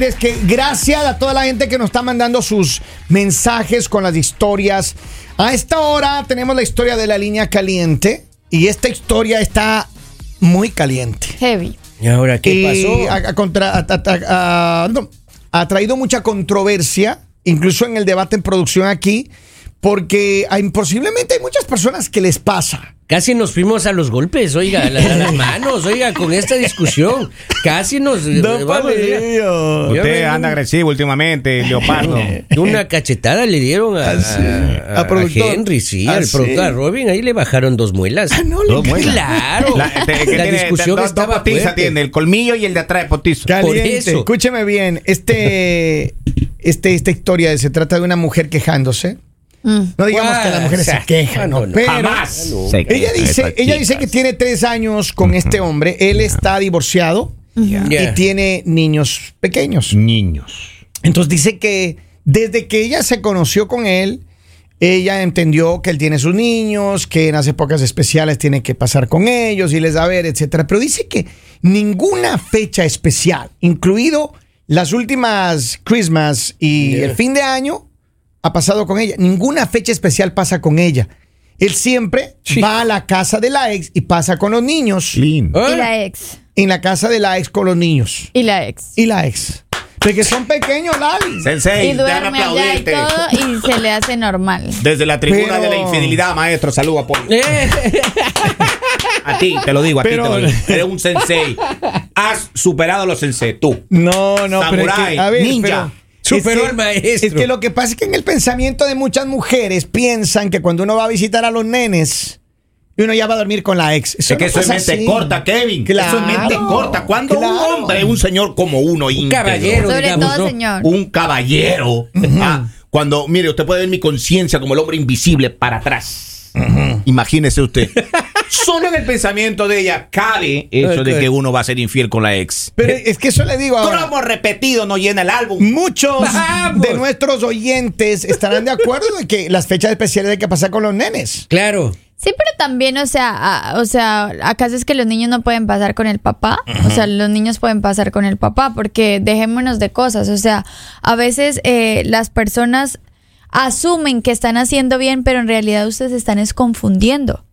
decir es que gracias a toda la gente que nos está mandando sus mensajes con las historias. A esta hora tenemos la historia de la línea caliente y esta historia está muy caliente. Heavy. ¿Y ahora qué Y pasó? ha, ha contra- ha- ha- ha- no, ha traído mucha controversia, incluso en el debate en producción aquí, porque hay, posiblemente hay muchas personas que les pasa. Casi nos fuimos a los golpes, oiga, a, la- a las manos, oiga, con esta discusión. Casi nos. vamos, mira. Usted anda agresivo últimamente, Leopardo. Una cachetada le dieron a, a- A. Henry, sí, Ah, al sí. productor, a Robin, ahí le bajaron dos muelas. Ah, no, Dos le muelas. Claro, La, la, este, que tiene discusión dos, estaba fuerte. tiene, el colmillo y el de atrás de potizo. Caliente. eso. Escúcheme bien, este, este, esta historia se trata de una mujer quejándose. Mm. No digamos que las mujeres se Ah, quejan, no, no, no, pero Jamás. se ella dice, ella dice que tiene tres años con este hombre. Él está divorciado y tiene niños pequeños. niños. Entonces dice que desde que ella se conoció con él, ella entendió que él tiene sus niños, que en las épocas especiales tiene que pasar con ellos y les da a ver, etcétera. Pero dice que ninguna fecha especial, incluido las últimas Christmas y Yeah. el fin de año, ha pasado con ella. Ninguna fecha especial pasa con ella. Él siempre Sí. va a la casa de la ex y pasa con los niños. Lindo. Ah, Y la ex. En la casa de la ex con los niños. Y la ex. Y la ex. Porque son pequeños, Lali. Sensei, Y duerme allá y todo y se le hace normal. Desde la tribuna Pero- de la infidelidad, maestro, saludo a Poli. eh, A ti, te lo digo, a Pero- ti te lo digo. Eres un sensei. Has superado a los sensei, tú. No, no, pero es que, Samurai, a ver, ninja. Pero- Superó es que- al maestro. Es que lo que pasa es que en el pensamiento de muchas mujeres piensan que cuando uno va a visitar a los nenes, uno ya va a dormir con la ex. Eso es que no eso es mente así. corta, Kevin. Claro, eso es mente corta. Cuando un hombre, un señor como uno, íntegro, caballero. Sobre digamos, todo, ¿no? señor. un caballero, ah, cuando, mire, usted puede ver mi conciencia como el hombre invisible para atrás. Imagínese usted. Solo en el pensamiento de ella cabe eso de que uno va a ser infiel con la ex. Pero es que eso le digo ahora. Cromo repetido no llena el álbum. Muchos Vamos. de nuestros oyentes estarán de acuerdo de que las fechas especiales hay que pasar con los nenes. Claro. Sí, pero también, o sea, a- o sea, ¿acaso es que los niños no pueden pasar con el papá? O sea, los niños pueden pasar con el papá, porque dejémonos de cosas. O sea, a veces eh, las personas asumen que están haciendo bien, pero en realidad ustedes están es confundiendo.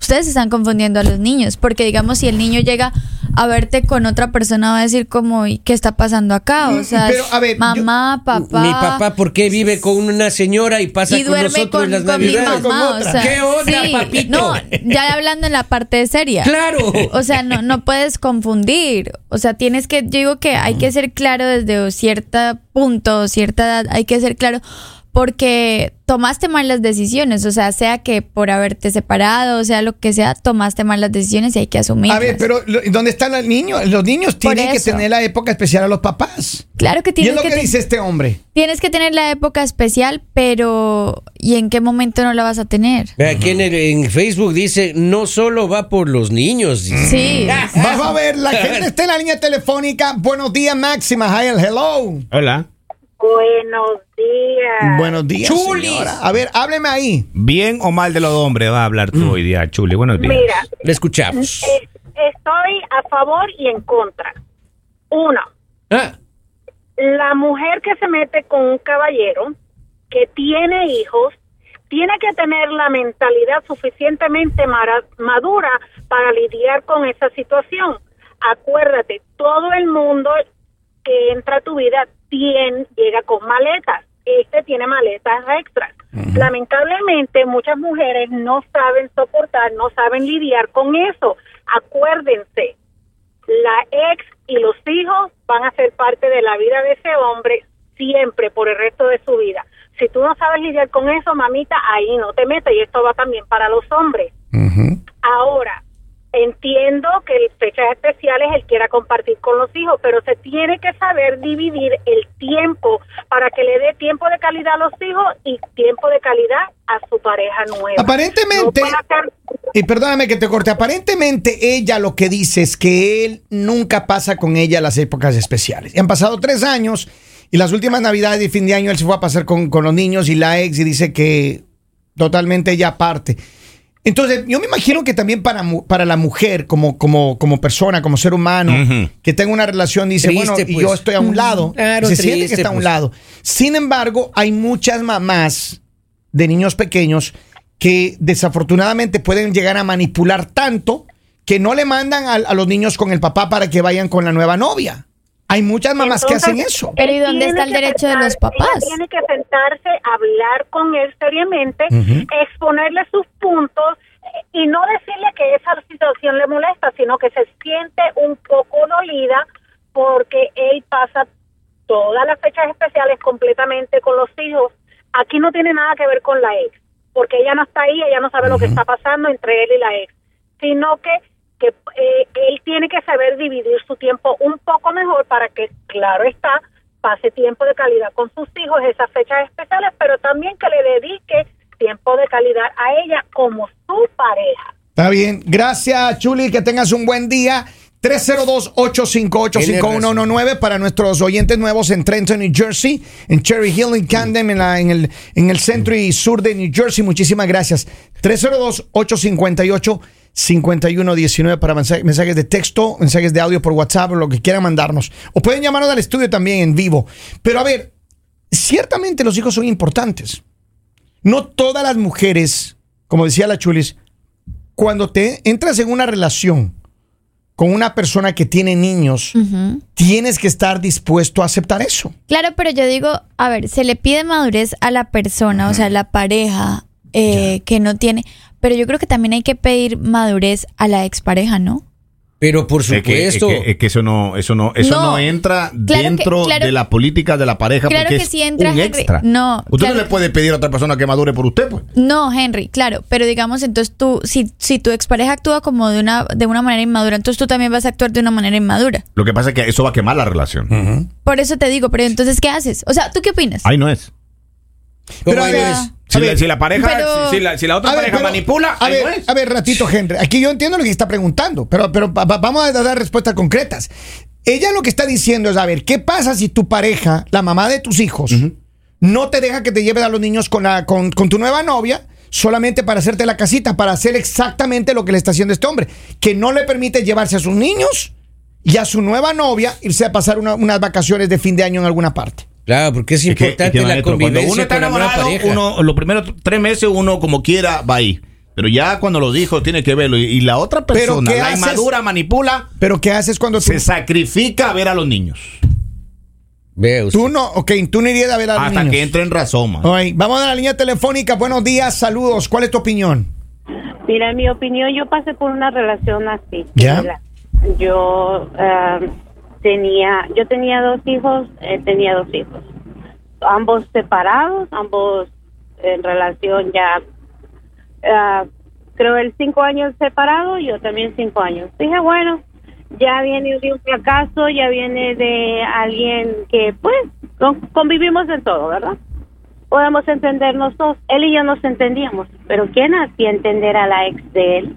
Ustedes están confundiendo a los niños, porque digamos, si el niño llega a verte con otra persona, va a decir como, "¿Y ¿qué está pasando acá? O sea, Pero, a ver, mamá, papá. Mi papá, ¿por qué vive con una señora y pasa y con nosotros con, en las con mi mamá, Con o otra. sea, ¿Qué onda, sí, papito? No, ya hablando en la parte seria. Claro. O sea, no, no puedes confundir. O sea, tienes que, yo digo que hay que ser claro desde cierto punto, cierta edad, hay que ser claro porque tomaste malas decisiones, o sea, sea que por haberte separado, o sea, lo que sea, tomaste malas decisiones y hay que asumirlas. A ver, pero ¿dónde están los niños? Los niños tienen que tener la época especial a los papás. claro que Y es tienes lo que, que dice este hombre. tienes que tener la época especial, pero ¿y en qué momento no la vas a tener? Aquí en, el- en Facebook dice, no solo va por los niños. dice. Sí. Vamos a ver, la gente está en la línea telefónica. Buenos días, Máxima. Hi, hello. Hola. Buenos días. Buenos días, señora. A ver, hábleme ahí. Bien o mal de los hombres va a hablar tú hoy día, Chuli. Buenos días. Mira, Le escuchamos. es- estoy a favor y en contra. Uno, Ah, la mujer que se mete con un caballero que tiene hijos tiene que tener la mentalidad suficientemente madura para lidiar con esa situación. Acuérdate, todo el mundo que entra a tu vida tiene, llega con maletas. Este tiene maletas extras. Lamentablemente, muchas mujeres no saben soportar, no saben lidiar con eso. Acuérdense, la ex y los hijos van a ser parte de la vida de ese hombre siempre por el resto de su vida. Si tú no sabes lidiar con eso, mamita, ahí no te metas y esto va también para los hombres. Ahora, entiendo que en fechas especiales él quiera compartir con los hijos, pero se tiene que saber dividir el tiempo para que le dé tiempo de calidad a los hijos y tiempo de calidad a su pareja nueva. Aparentemente, No para estar- y perdóname que te corte, aparentemente ella lo que dice es que él nunca pasa con ella las épocas especiales. Y han pasado tres años y las últimas navidades y fin de año él se fue a pasar con, con los niños y la ex y dice que totalmente ella aparte. Entonces, yo me imagino que también para, mu- para la mujer, como, como, como persona, como ser humano, que tenga una relación, dice, Triste, bueno, y pues. yo estoy a un lado. Claro, se siente que está a un pues. lado. Sin embargo, hay muchas mamás de niños pequeños que desafortunadamente pueden llegar a manipular tanto que no le mandan a, a los niños con el papá para que vayan con la nueva novia. Hay muchas mamás que hacen eso. Pero ¿y dónde está el derecho de los papás? ella Tiene que sentarse, hablar con él seriamente, exponerle sus puntos eh, y no decirle que esa situación le molesta, sino que se siente un poco dolida porque él pasa todas las fechas especiales completamente con los hijos. Aquí no tiene nada que ver con la ex, porque ella no está ahí, ella no sabe lo que está pasando entre él y la ex, sino que que eh, él tiene que saber dividir su tiempo un poco mejor para que, claro está, pase tiempo de calidad con sus hijos, esas fechas especiales, pero también que le dedique tiempo de calidad a ella como su pareja. Está bien. Gracias, Chuli. Que tengas un buen día. 302-858-5119 para nuestros oyentes nuevos en Trenton, New Jersey, en Cherry Hill, en Camden, en, la- en el, en el centro y sur de New Jersey. Muchísimas gracias. 302-858-5119 para mensaje- mensajes de texto, mensajes de audio por WhatsApp, lo que quieran mandarnos. O pueden llamarnos al estudio también en vivo. Pero a ver, ciertamente los hijos son importantes. No todas las mujeres, como decía la Chulis, cuando te entras en una relación con una persona que tiene niños, tienes que estar dispuesto a aceptar eso. Claro, pero yo digo, a ver, se le pide madurez a la persona, o sea, la pareja eh, que no tiene, pero yo creo que también hay que pedir madurez a la expareja, ¿no? Pero por Es que, es supuesto. que- es que eso no, eso no, eso no, No. entra Claro que- dentro claro- de la política de la pareja Claro porque que es sí entra, un Henry. extra. No, Usted claro. no le puede pedir a otra persona que madure por usted, pues. No, Henry, claro, pero digamos, entonces tú, si, si tu expareja actúa como de una, de una manera inmadura, entonces tú también vas a actuar de una manera inmadura. Lo que pasa es que eso va a quemar la relación. Por eso te digo, pero entonces, ¿qué haces? O sea, ¿tú qué opinas? Ahí no es. ¿Cómo Pero a no ver, es? Si, la, ver, si la pareja, pero- si, si la, si la otra ver, pareja pero- manipula, a ver, es. a ver, ratito, Henry. Aquí yo entiendo lo que está preguntando, pero, pero va- va- vamos a dar respuestas concretas. Ella lo que está diciendo es, a ver, ¿qué pasa si tu pareja, la mamá de tus hijos, no te deja que te lleves a los niños con, la, con, con tu nueva novia? Solamente para hacerte la casita, para hacer exactamente lo que le está haciendo este hombre, que no le permite llevarse a sus niños y a su nueva novia irse a pasar una- unas vacaciones de fin de año en alguna parte. Claro, porque es importante es que, la maestro, convivencia Cuando uno está con la nueva enamorado, pareja. uno, los primeros tres meses uno como quiera va ahí. Pero ya cuando los hijos tiene que verlo y, y la otra Pero persona, ¿qué la haces? inmadura, manipula, Pero ¿qué haces cuando tú, se sacrifica a ver a los niños. Ve usted. tú no, ok, tú no irías a ver a los Hasta niños? que entre en razón, man. Vamos a la línea telefónica. Buenos días, saludos. ¿Cuál es tu opinión? Mira, en mi opinión, yo pasé por una relación así. ¿Ya? Yo ah, tenía, yo tenía dos hijos, eh, tenía dos hijos, ambos separados, ambos en relación ya, ah, creo el cinco años separado, yo también cinco años. Dije, bueno, ya viene de un fracaso, ya viene de alguien que, pues, con- convivimos en todo, ¿verdad? podemos entendernos dos. Él y yo nos entendíamos, pero ¿quién hacía entender a la ex de él?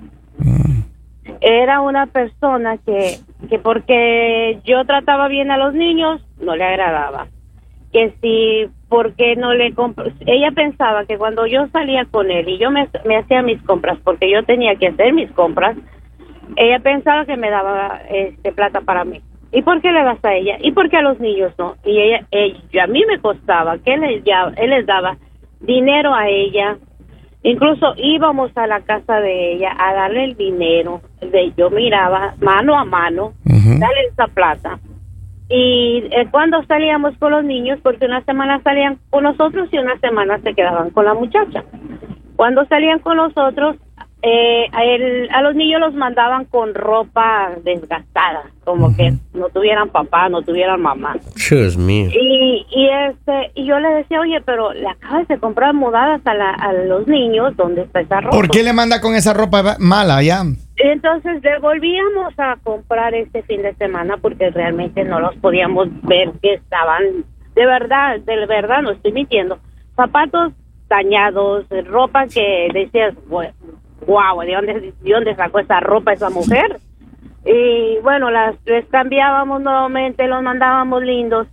Era una persona que, que porque yo trataba bien a los niños, no le agradaba. Que si, porque no le Ella pensaba que cuando yo salía con él y yo me, me hacía mis compras, porque yo tenía que hacer mis compras, ella pensaba que me daba este plata para mí. ¿Y por qué le das a ella? ¿Y por qué a los niños no? Y ella, ella a mí me costaba que él, ya- él les daba dinero a ella. Incluso íbamos a la casa de ella a darle el dinero. De, yo miraba mano a mano, dale esa plata. Y eh, cuando salíamos con los niños, porque una semana salían con nosotros y una semana se quedaban con la muchacha. Cuando salían con nosotros, eh, a, él- a los niños los mandaban con ropa desgastada, como que no tuvieran papá, no tuvieran mamá. Dios mío. Y, y este y yo le decía, oye, pero le acabas de comprar mudadas a, la- a los niños, ¿dónde está esa ropa? ¿Por qué le manda con esa ropa mala ya? Entonces devolvíamos a comprar este fin de semana porque realmente no los podíamos ver que estaban, de verdad, de verdad, no estoy mintiendo, zapatos dañados, ropa que decías, wow, ¿de dónde, ¿de dónde sacó esa ropa esa mujer? Y bueno, las les cambiábamos nuevamente, los mandábamos lindos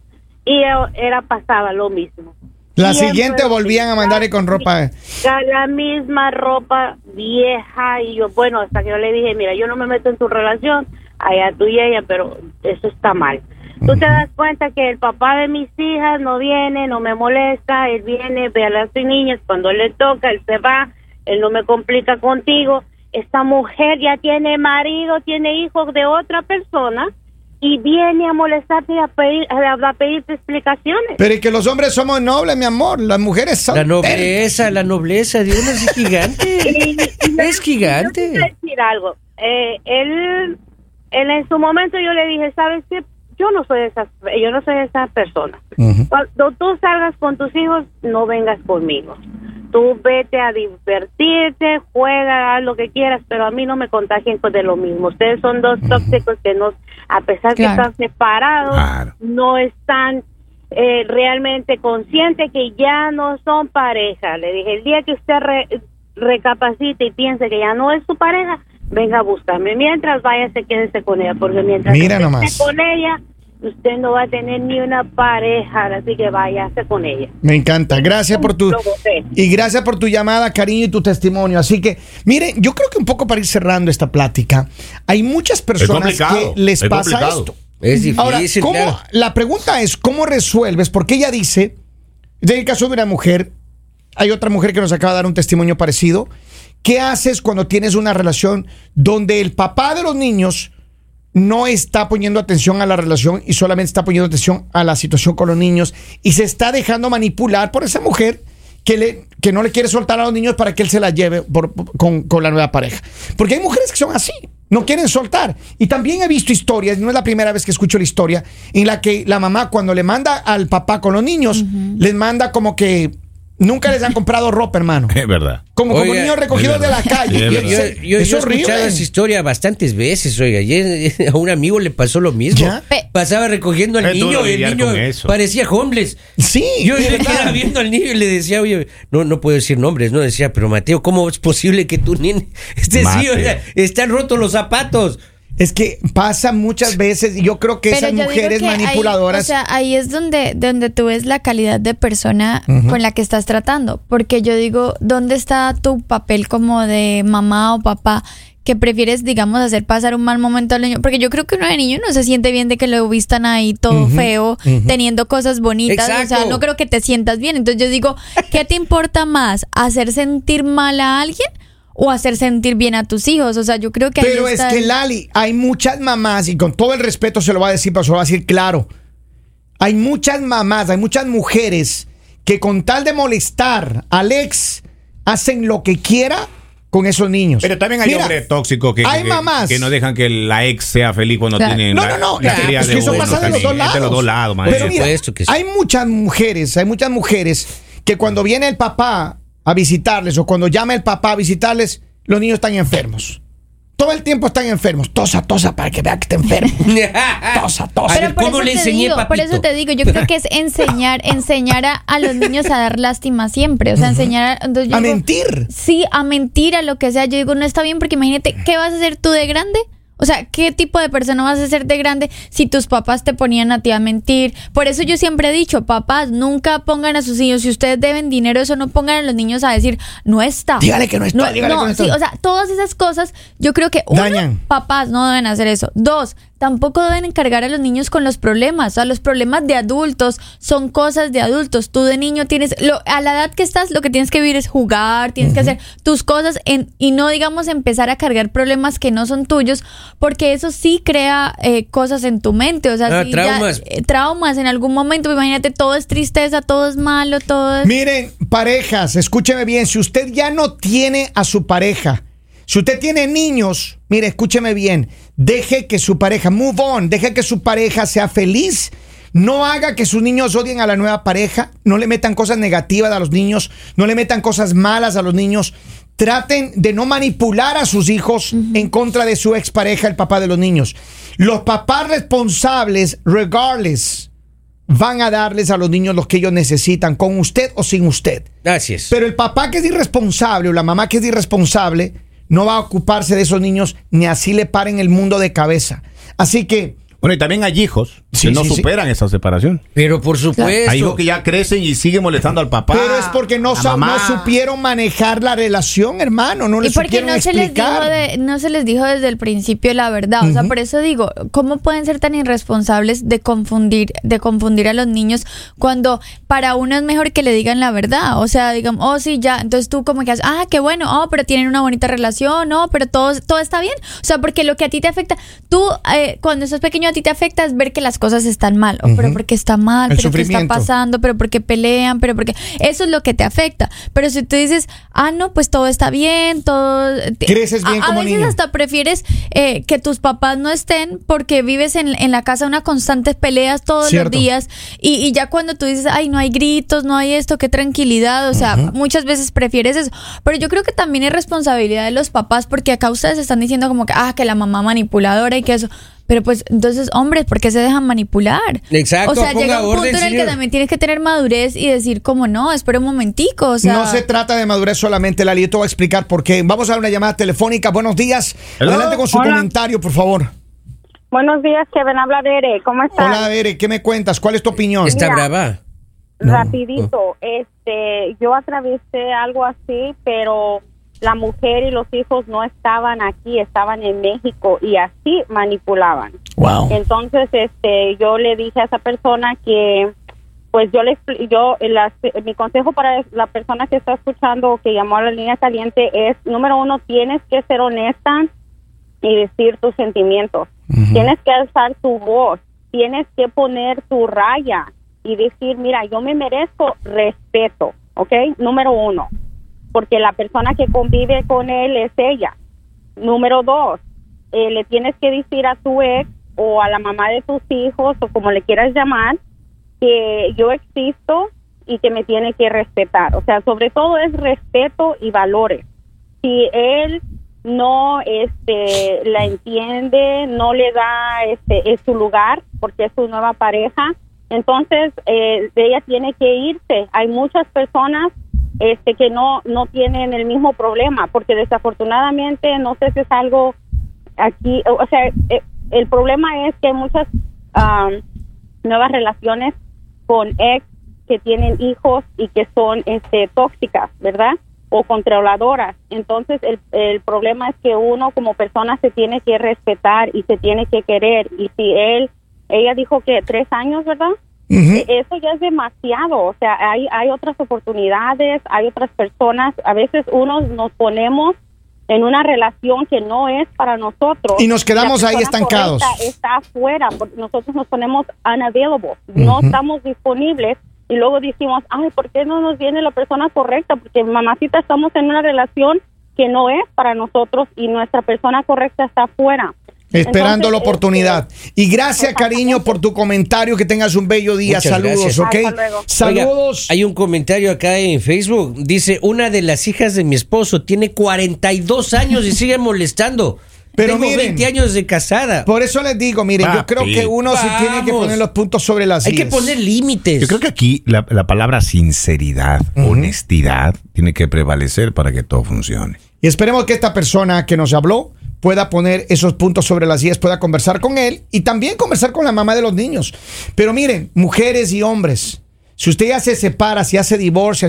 y eh, era pasaba lo mismo. La Siempre siguiente volvían a mandarle con ropa. La misma ropa vieja y yo, bueno, hasta que yo le dije, mira, yo no me meto en tu relación, allá tú y ella, pero eso está mal. Tú te das cuenta que el papá de mis hijas no viene, no me molesta, él viene, ve a las niñas, cuando él le toca, él se va, él no me complica contigo. Esta mujer ya tiene marido, tiene hijos de otra persona y viene a molestarte y a, pedir, a, a pedirte explicaciones. Pero y que los hombres somos nobles, mi amor. Las mujeres son. La nobleza, la nobleza de uno es gigante. Y- y- Es gigante. Yo decir algo. Eh, él, él en su momento yo le dije, ¿sabes qué? Yo no soy esa, yo no soy esa persona. Cuando tú salgas con tus hijos, no vengas conmigo. Tú vete a divertirte, juega, haz lo que quieras, pero a mí no me contagien con de lo mismo. Ustedes son dos tóxicos que no, a pesar que Claro. están separados, Claro. no están eh, realmente conscientes que ya no son pareja. Le dije, el día que usted re- recapacite y piense que ya no es su pareja, venga a buscarme. Mientras váyase, quédese con ella, porque mientras Mira nomás. esté con ella, usted no va a tener ni una pareja, así que váyase con ella. Me encanta. Gracias por tu. Y gracias por tu llamada, cariño y tu testimonio. Así que, miren, yo creo que un poco para ir cerrando esta plática, hay muchas personas que les es pasa complicado. esto. Es difícil, Ahora, ¿cómo- claro. la pregunta es, ¿cómo resuelves? Porque ella dice, en el caso de una mujer, hay otra mujer que nos acaba de dar un testimonio parecido. ¿Qué haces cuando tienes una relación donde el papá de los niños no está poniendo atención a la relación y solamente está poniendo atención a la situación con los niños y se está dejando manipular por esa mujer que, le, que no le quiere soltar a los niños para que él se la lleve por- por- con, con la nueva pareja. Porque hay mujeres que son así, no quieren soltar. Y también he visto historias, no es la primera vez que escucho la historia, en la que la mamá cuando le manda al papá con los niños, les manda como que nunca les han comprado ropa, hermano. Es verdad. Como, como Oiga, niños recogidos de la calle. Sí, es Yo, yo- Es- yo- he escuchado esa historia bastantes veces, oiga. Ayer a un amigo le pasó lo mismo. Pasaba recogiendo al Es niño y el niño parecía homeless. Sí, Yo le quedaba viendo al niño y le decía, oye, no, no puedo decir nombres, no decía, pero Mateo, ¿cómo es posible que tu nene esté así? Mateo. oiga, están rotos los zapatos. Es que pasa muchas veces y yo creo que esas mujeres que ahí- manipuladoras. o sea, ahí es donde, donde tú ves la calidad de persona con la que estás tratando. Porque yo digo, ¿dónde está tu papel como de mamá o papá? que prefieres, digamos, hacer pasar un mal momento al niño. Porque yo creo que uno de niño no se siente bien de que lo vistan ahí todo feo, teniendo cosas bonitas. O sea, no creo que te sientas bien. Entonces yo digo, ¿qué te importa más? ¿Hacer sentir mal a alguien o hacer sentir bien a tus hijos? O sea, yo creo que ahí Pero es está que Lali, hay muchas mamás, y con todo el respeto se lo va a decir, pero se lo va a decir claro. Hay muchas mamás, hay muchas mujeres que con tal de molestar al ex hacen lo que quiera con esos niños. Pero también hay Mira, hombres tóxicos que, hay que- mamás. que no dejan que la ex sea feliz cuando Claro. tienen No, la, no, no, la que- es eso uno pasa de los dos Es lados. de los dos lados, Pero mira, supuesto que sí. hay muchas mujeres, hay muchas mujeres que cuando viene el papá a visitarles o cuando llama el papá a visitarles, los niños están enfermos. Todo el tiempo están enfermos. Tosa, tosa para que vea que está enfermo. Tosa, tosa. Pero por ¿cómo eso le te enseñé, digo, por eso te digo, yo creo que es enseñar, enseñar a, a los niños a dar lástima siempre, o sea, enseñar a, entonces yo a digo, mentir. Sí, a mentir, a lo que sea. Yo digo, no está bien porque imagínate, ¿qué vas a hacer tú de grande? O sea, ¿qué tipo de persona vas a ser de grande si tus papás te ponían a ti a mentir? Por eso yo siempre he dicho, papás, nunca pongan a sus hijos, si ustedes deben dinero, eso no pongan a los niños a decir, no está. Dígale que no está, dígale que no está. sí, o sea, todas esas cosas, yo creo que uno, Dañan. papás no deben hacer eso. Dos, tampoco deben encargar a los niños con los problemas. O sea, los problemas de adultos son cosas de adultos. Tú de niño tienes, lo, a la edad que estás, lo que tienes que vivir es jugar, tienes que hacer tus cosas en, y no, digamos, empezar a cargar problemas que no son tuyos, porque eso sí crea eh, cosas en tu mente. O sea, Ah, sí, ya, traumas. eh, traumas en algún momento. Imagínate, todo es tristeza, todo es malo, todo es. Miren, parejas, escúcheme bien. Si usted ya no tiene a su pareja, si usted tiene niños, mire, escúcheme bien. Deje que su pareja, move on, deje que su pareja sea feliz. No haga que sus niños odien a la nueva pareja. No le metan cosas negativas a los niños. No le metan cosas malas a los niños. Traten de no manipular a sus hijos en contra de su expareja, el papá de los niños. Los papás responsables, regardless, van a darles a los niños lo que ellos necesitan, con usted o sin usted. Es. Pero el papá que es irresponsable o la mamá que es irresponsable no va a ocuparse de esos niños ni así le paren el mundo de cabeza. Así que, Bueno, y también hay hijos Sí, que no sí, sí. superan esa separación. Pero por supuesto. Hay hijos que ya crecen y siguen molestando al papá. Pero es porque no, a sa- mamá. no supieron manejar la relación, hermano. No porque supieron no se les dijo de, no se les dijo desde el principio la verdad. O sea, por eso digo, ¿cómo pueden ser tan irresponsables de confundir, de confundir a los niños cuando para uno es mejor que le digan la verdad? O sea, digan, oh sí, ya, entonces tú como que haces, ah, qué bueno, oh, pero tienen una bonita relación, no, pero todo, todo está bien. O sea, porque lo que a ti te afecta, tú eh, cuando estás pequeño a ti te afecta es ver que las cosas están mal, o pero porque está mal, El pero qué está pasando, pero porque pelean, pero porque eso es lo que te afecta. Pero si tú dices, ah, no, pues todo está bien, todo. Creces bien a, veces niño. hasta prefieres eh, que tus papás no estén porque vives en, en la casa una constantes peleas todos Cierto. los días y, y ya cuando tú dices, ay, no hay gritos, no hay esto, qué tranquilidad, o sea, muchas veces prefieres eso. Pero yo creo que también es responsabilidad de los papás porque acá ustedes están diciendo como que, ah, que la mamá manipuladora y que eso. Pero pues entonces, hombres, ¿por qué se dejan manipular? Exacto, O sea, ponga llega un punto en el que señor. también tienes que tener madurez y decir como, no, espera un momentico, o sea... no se trata de madurez solamente, Lali. Yo te voy a explicar por qué. Vamos a dar una llamada telefónica. Buenos días. Hello. Adelante con su Hola. comentario, por favor. Buenos días, Kevin. Habla Bere. ¿Cómo estás? Hola, Bere, ¿qué me cuentas? ¿Cuál es tu opinión? Está Mira. brava. Rapidito. Este, yo atravesé algo así, pero la mujer y los hijos no estaban aquí, estaban en México y así manipulaban. Wow. Entonces, este, yo le dije a esa persona que, pues yo le, yo, las- mi consejo para la persona que está escuchando o que llamó a la línea caliente es, número uno, tienes que ser honesta y decir tus sentimientos. Tienes que alzar tu voz, tienes que poner tu raya y decir, mira, yo me merezco respeto, ¿ok? Número uno, porque la persona que convive con él es ella. Número dos, eh, le tienes que decir a tu ex o a la mamá de tus hijos o como le quieras llamar que yo existo y que me tiene que respetar. O sea, sobre todo es respeto y valores. Si él no este la entiende, no le da este es su lugar porque es su nueva pareja, entonces eh, ella tiene que irse. Hay muchas personas este que no no tienen el mismo problema porque desafortunadamente no sé si es algo aquí, o sea, eh, el problema es que hay muchas am, nuevas relaciones con ex que tienen hijos y que son este tóxicas, ¿verdad? O controladoras. Entonces el, el problema es que uno como persona se tiene que respetar y se tiene que querer. Y si él, ella dijo que tres años, ¿verdad? Eso ya es demasiado, o sea, hay, hay otras oportunidades, hay otras personas, a veces uno nos ponemos en una relación que no es para nosotros. Y nos quedamos ahí estancados. Está afuera, porque nosotros nos ponemos unavailable, no estamos disponibles y luego decimos, ay, ¿por qué no nos viene la persona correcta? Porque mamacita estamos en una relación que no es para nosotros y nuestra persona correcta está afuera. Esperando Entonces, la oportunidad. Y gracias, cariño, por tu comentario. Que tengas un bello día. Muchas Saludos, gracias. ¿ok? Hasta luego. Saludos. Oiga, hay un comentario acá en Facebook. Dice, una de las hijas de mi esposo tiene 42 años y sigue molestando. Pero Tengo miren, 20 años de casada. Por eso les digo, miren, yo creo que uno sí tiene que Vamos. poner los puntos sobre las Hay que poner límites. Yo creo que aquí la, la palabra sinceridad, honestidad, tiene que prevalecer para que todo funcione. Y esperemos que esta persona que nos habló pueda poner esos puntos sobre las sillas, pueda conversar con él y también conversar con la mamá de los niños. Pero miren, mujeres y hombres, si usted ya se separa, si ya se divorcia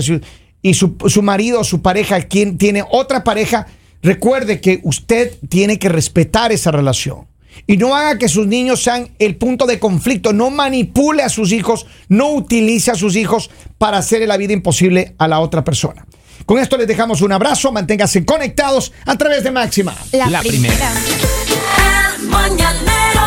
y su, su marido o su pareja quien tiene otra pareja, recuerde que usted tiene que respetar esa relación. Y no haga que sus niños sean el punto de conflicto. No manipule a sus hijos, no utilice a sus hijos para hacerle la vida imposible a la otra persona. Con esto les dejamos un abrazo, manténganse conectados a través de Máxima. La, La primera. primera. El mañanero